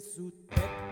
sous tête.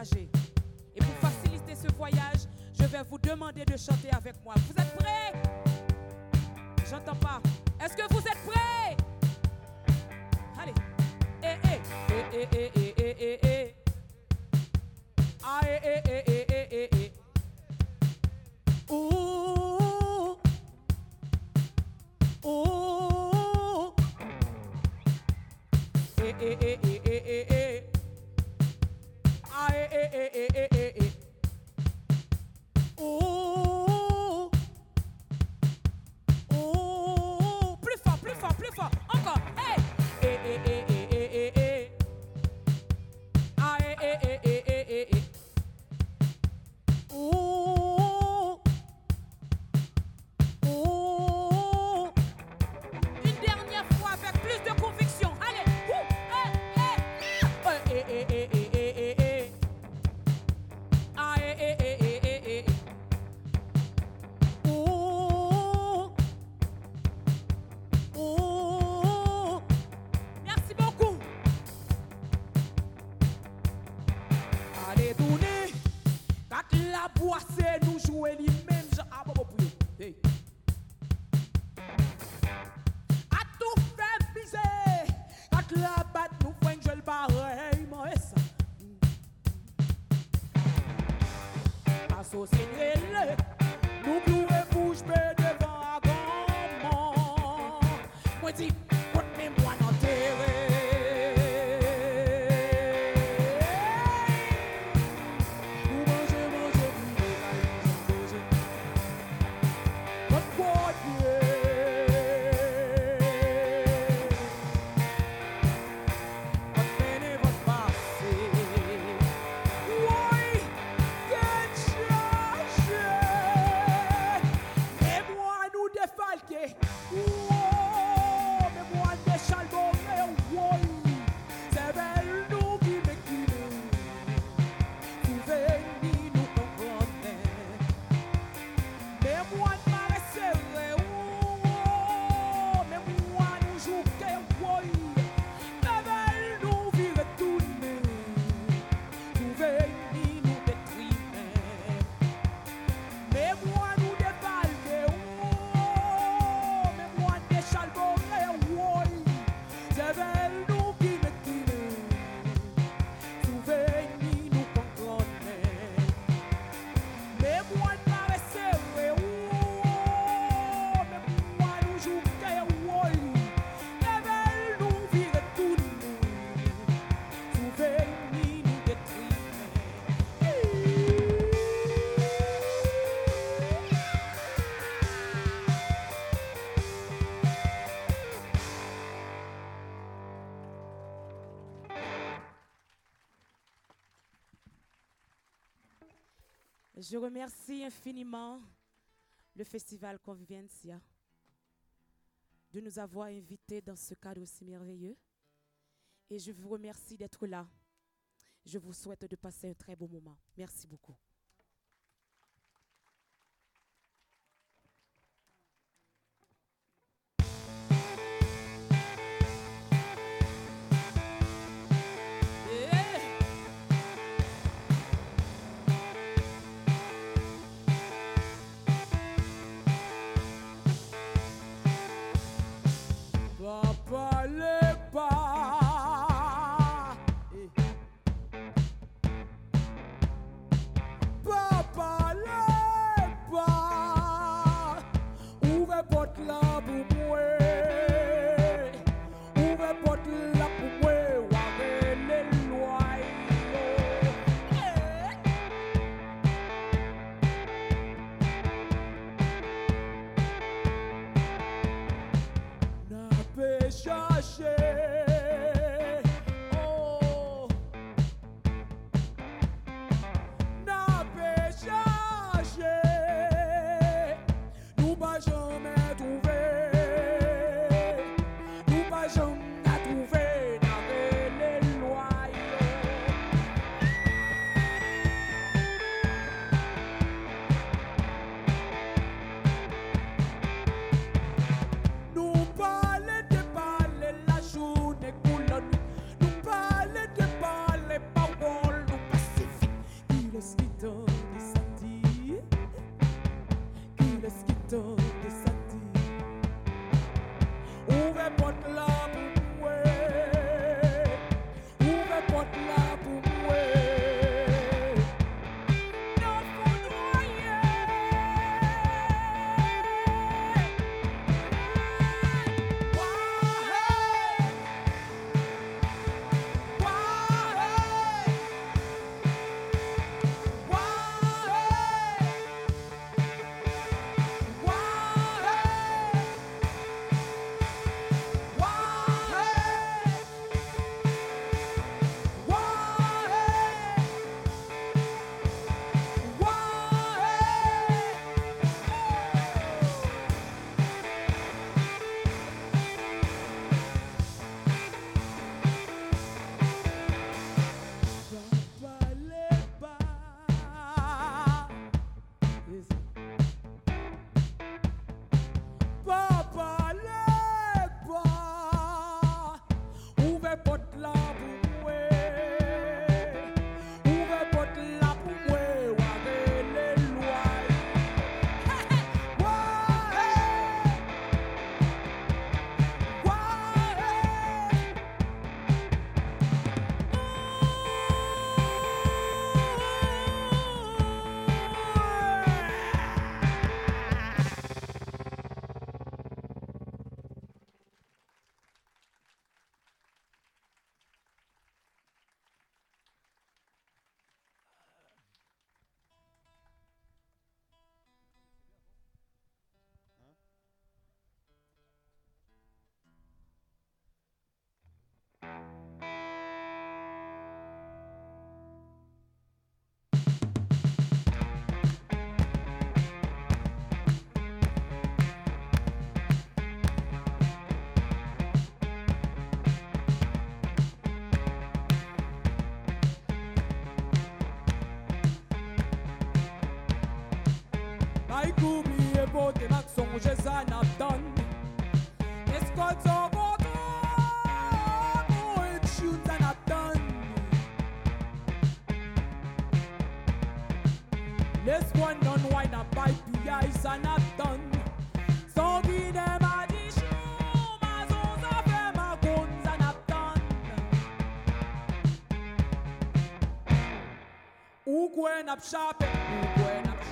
Et pour faciliter ce voyage, je vais vous demander de chanter avec moi. Vous êtes prêts J'entends pas. Est-ce que vous êtes prêts Allez. Eh eh eh eh eh eh eh eh. Ah eh eh eh eh eh eh eh. Eh eh eh eh. Je remercie infiniment le festival Convivencia de nous avoir invités dans ce cadre aussi merveilleux. Et je vous remercie d'être là. Je vous souhaite de passer un très beau moment. Merci beaucoup. Ukwena pshape, ukwena pshape.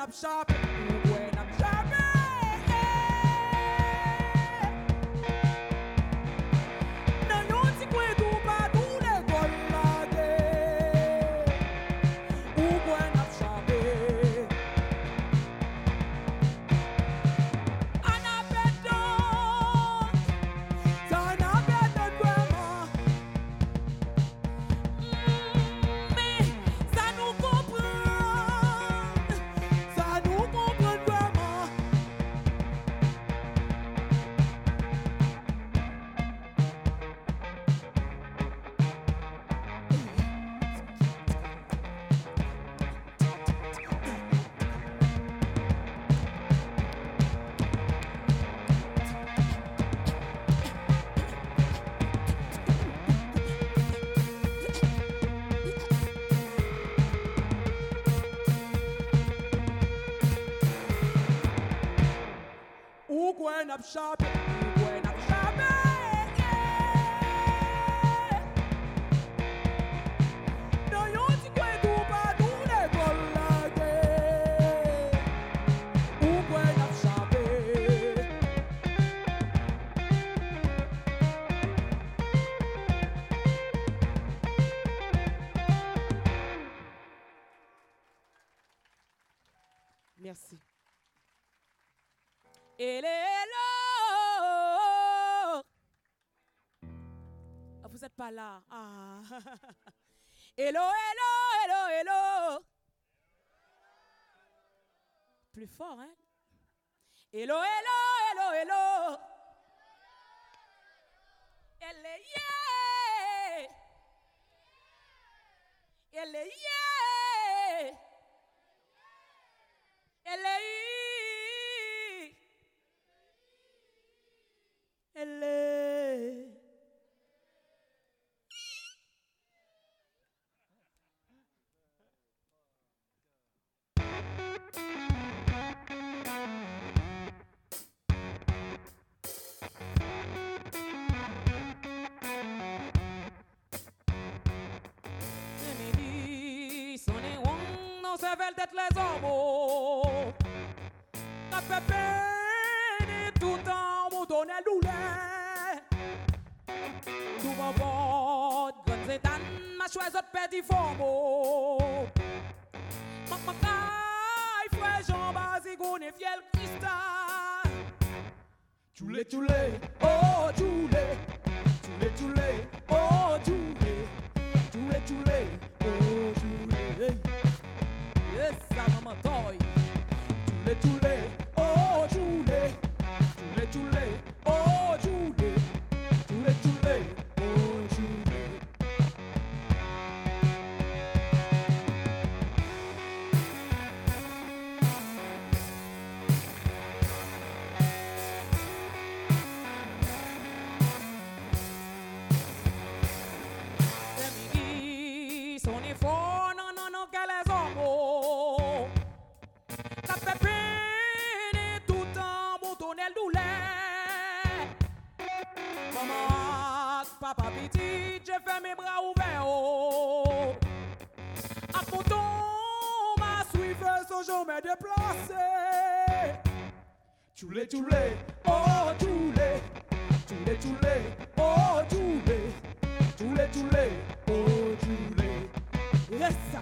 up sharp. Ah. Hello, hello, hello, hello. Plus fort, hein? Hello. les hommes. Tout temps me donne douleur. Tout mon bon, grande zétane, ma choisi de petit fombo. Ma caille, frère Jean Bazigoune et fiel cristal. Tchoulé, tchoulé, oh tchoulé. Tchoulé, tchoulé, oh tchoulé. Tchoulé, tchoulé, oh. gonna die. Giule, giule, oh giule, giule, giule, oh giule, giule, giule, oh giule. Feminist, uniform. A mon tombe, ma suiveuse, au jour m'est déplacée. Tu l'es, tu l'es, oh, tu l'es. Tu l'es, tu l'es, oh, tu l'es. Tu l'es, tu l'es, oh, tu l'es. Laisse ça.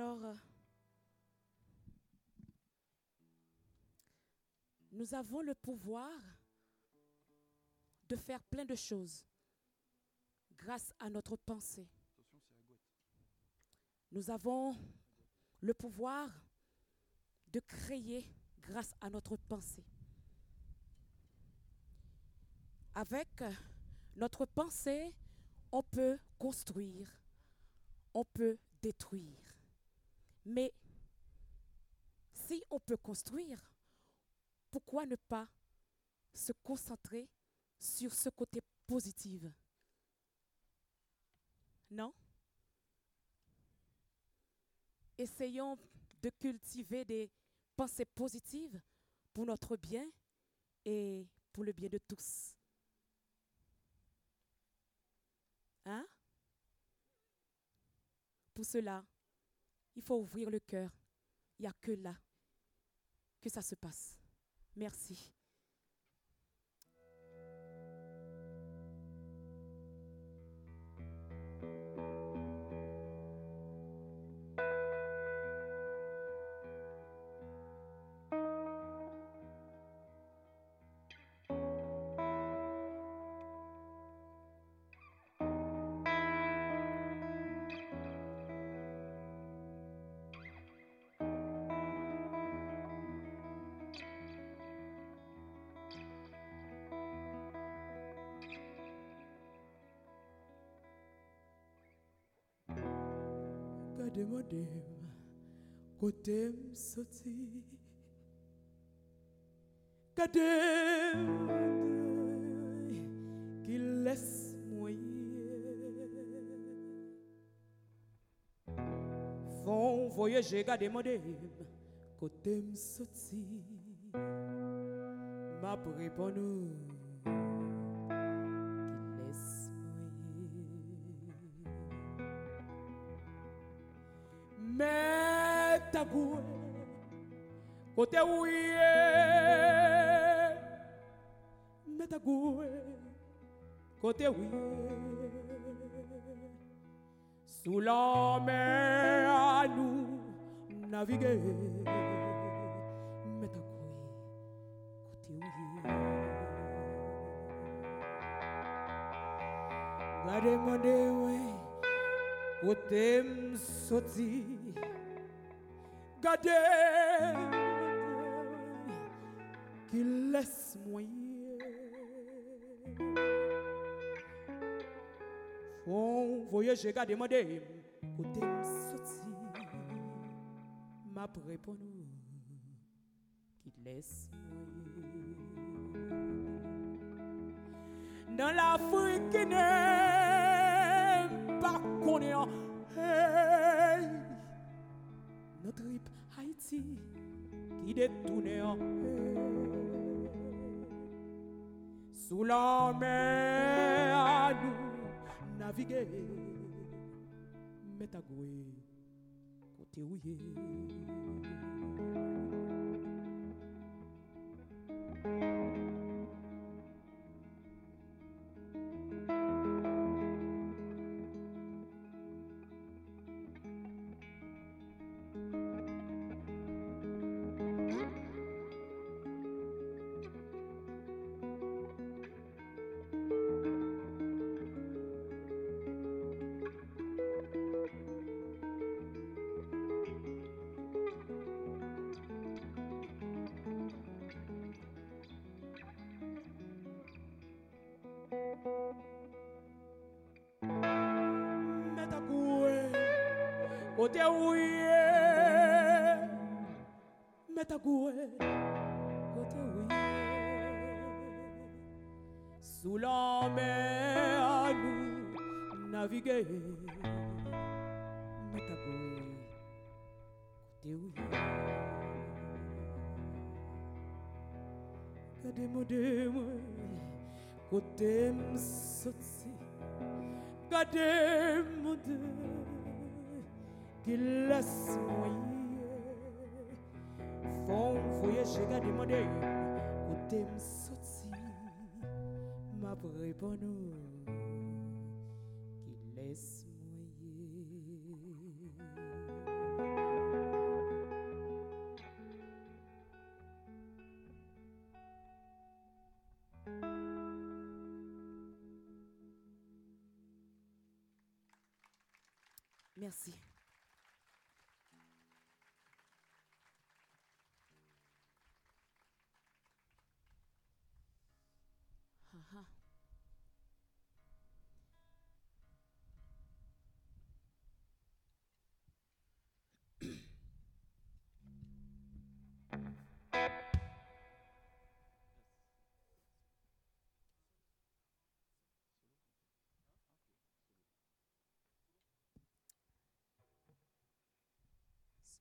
Alors, euh, nous avons le pouvoir de faire plein de choses grâce à notre pensée. Nous avons le pouvoir de créer grâce à notre pensée. Avec notre pensée, on peut construire, on peut détruire. Mais si on peut construire, pourquoi ne pas se concentrer sur ce côté positif? Non? Essayons de cultiver des pensées positives pour notre bien et pour le bien de tous. Hein? Pour cela, il faut ouvrir le cœur. Il n'y a que là que ça se passe. Merci. Gade madem, kote m soti Gade ki les mwenye Fon voyeje gade madem, kote m soti Ma côté ouïe, Metagoué, côté ouïe, sous la mer à nous naviguer. Metagoué, côté ouïe. Gade mande ouais. Kote m soti Gade les mwenye Fon voyeje gade mwade Kote msoti Map reponou Ki les mwenye Nan la frikine Par konen Hey Notre hip Haiti Ki detounen Hey sous la mer à nous naviguer. Mais à côté où Côté oui, mets côté oui. Sous la mer à nous naviguer, mets côté oui. Gardez-moi de moi, côté m'soti, gardez-moi de qu'il laisse moyer. Font voyager, gars demander, côté m'sorti,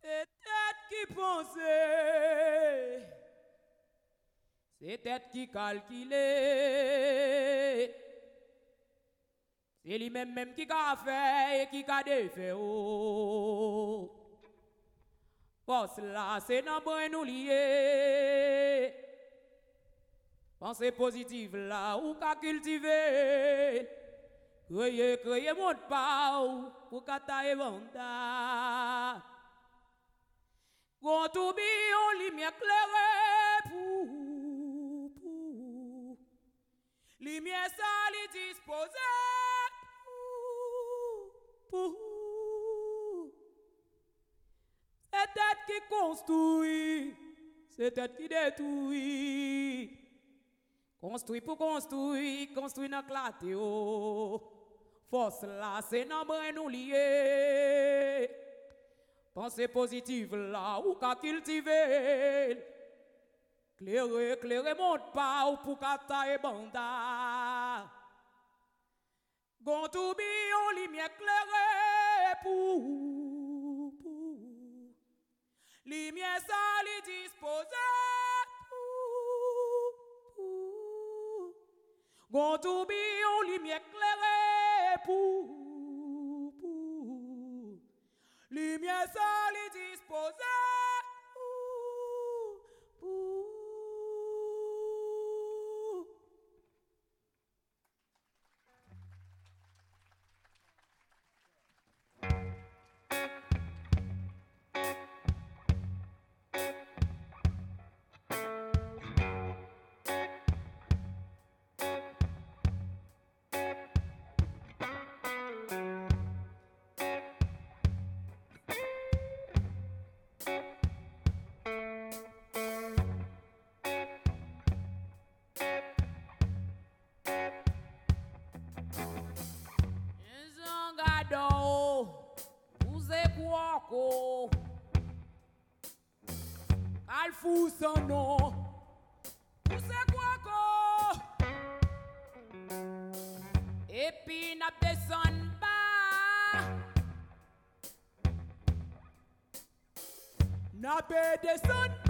C'est tête qui pensait, c'est tête qui calculait, c'est lui-même même qui a fait et qui a défait. Oh. Parce là, c'est dans nous lier. Pensée positive là, ou qu'à cultiver. Créer, créer mon pas, pour qu'à tourbillon lumière construit c'est tête qui détruit construit pour construire construit dans claté oh force là c'est dans nous lié Pensée positive là, ou qu'à cultiver. Claire, claire, monte pas, ou pour qu'à taille banda. Gon tourbillon, lumière claire pour. Lumière ça, li disposé pour, pour. Gon tourbillon, lumière claire pour. lumière seule disposée. go. Alfusano Pousse kwako Epine ap desan ba. Nabe desan ba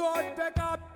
sword pick up.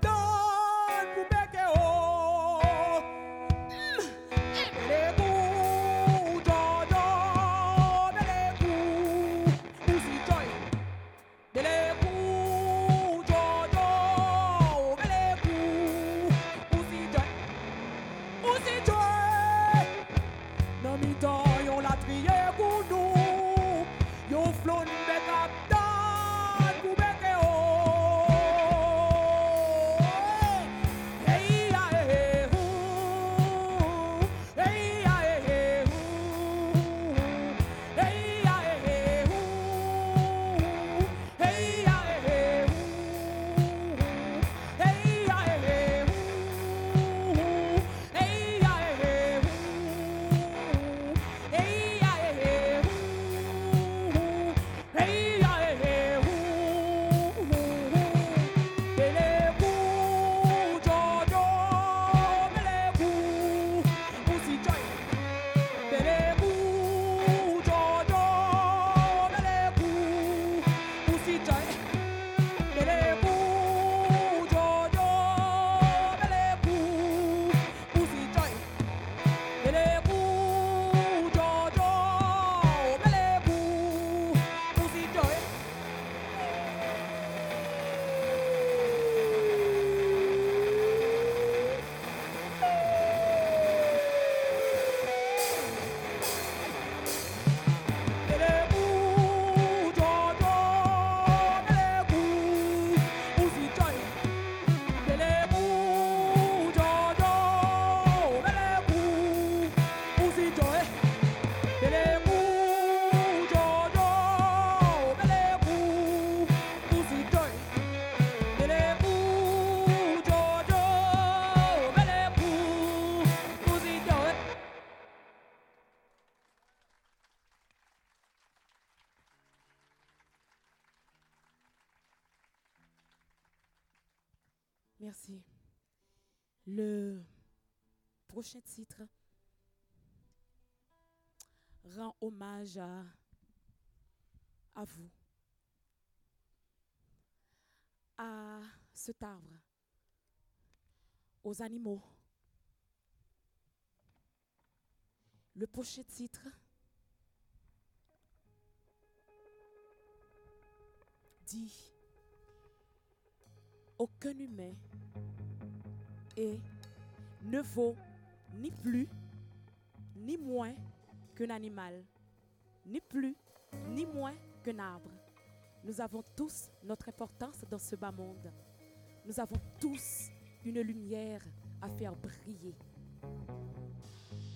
à, vous, à cet arbre, aux animaux. Le prochain titre dit Aucun humain et ne vaut ni plus ni moins qu'un animal ni plus, ni moins qu'un arbre. Nous avons tous notre importance dans ce bas monde. Nous avons tous une lumière à faire briller.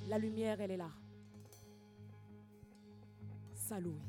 La lumière, elle est là. Saloué.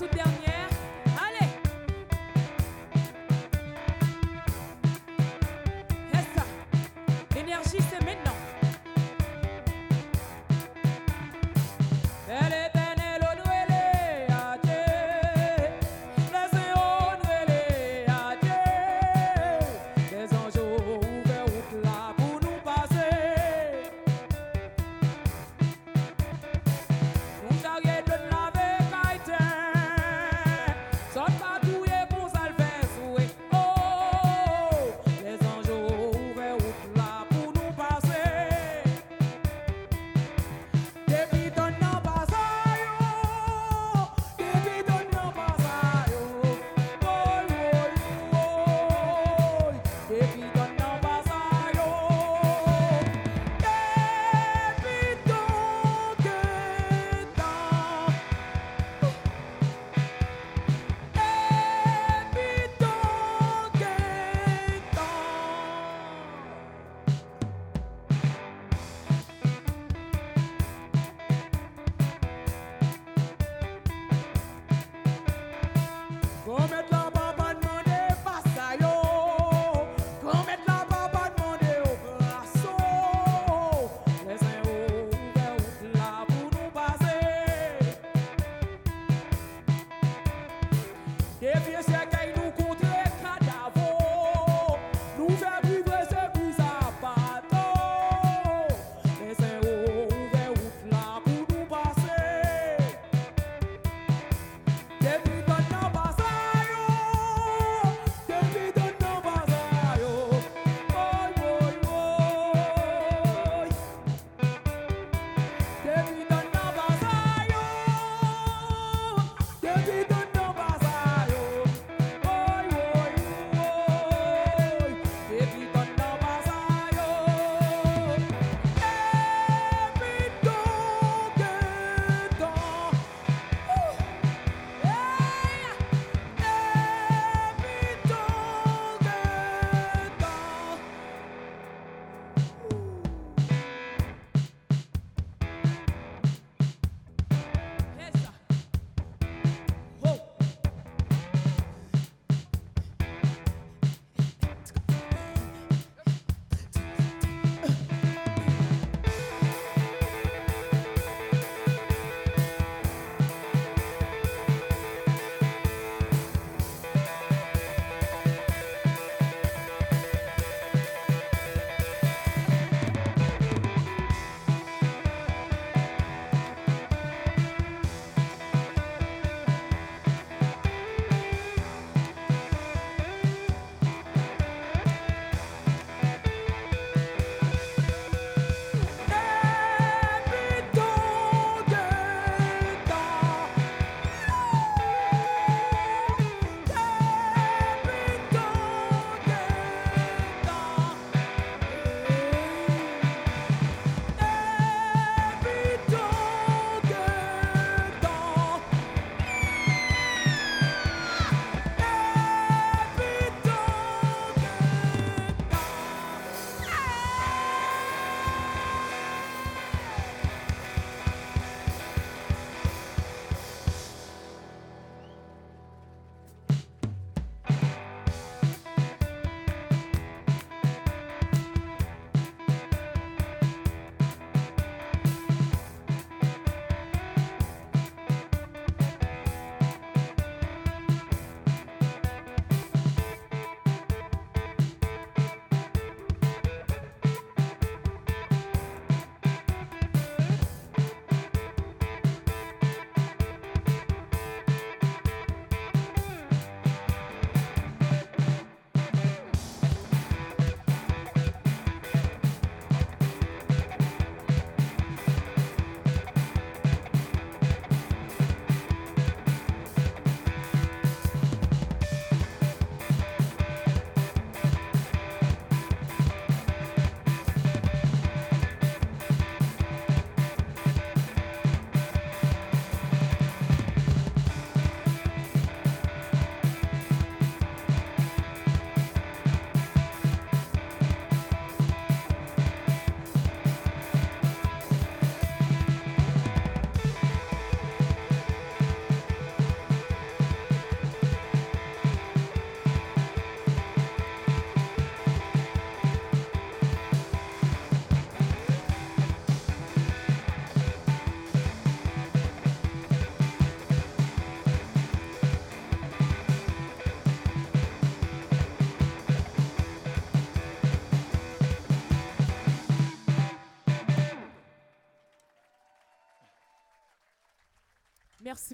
C'est la toute dernière.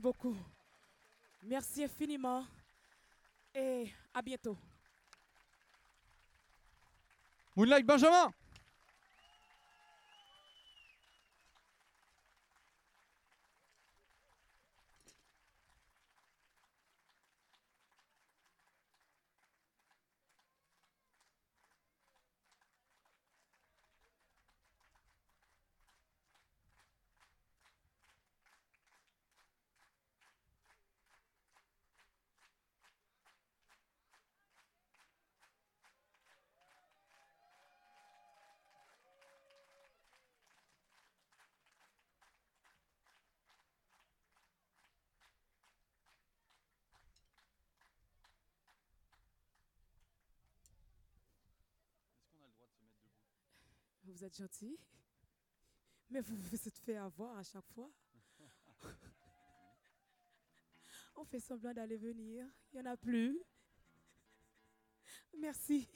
Beaucoup. Merci infiniment. Et à bientôt. Moonlight Benjamin Vous êtes gentil. Mais vous vous êtes fait avoir à chaque fois. On fait semblant d'aller venir. Il n'y en a plus. Merci.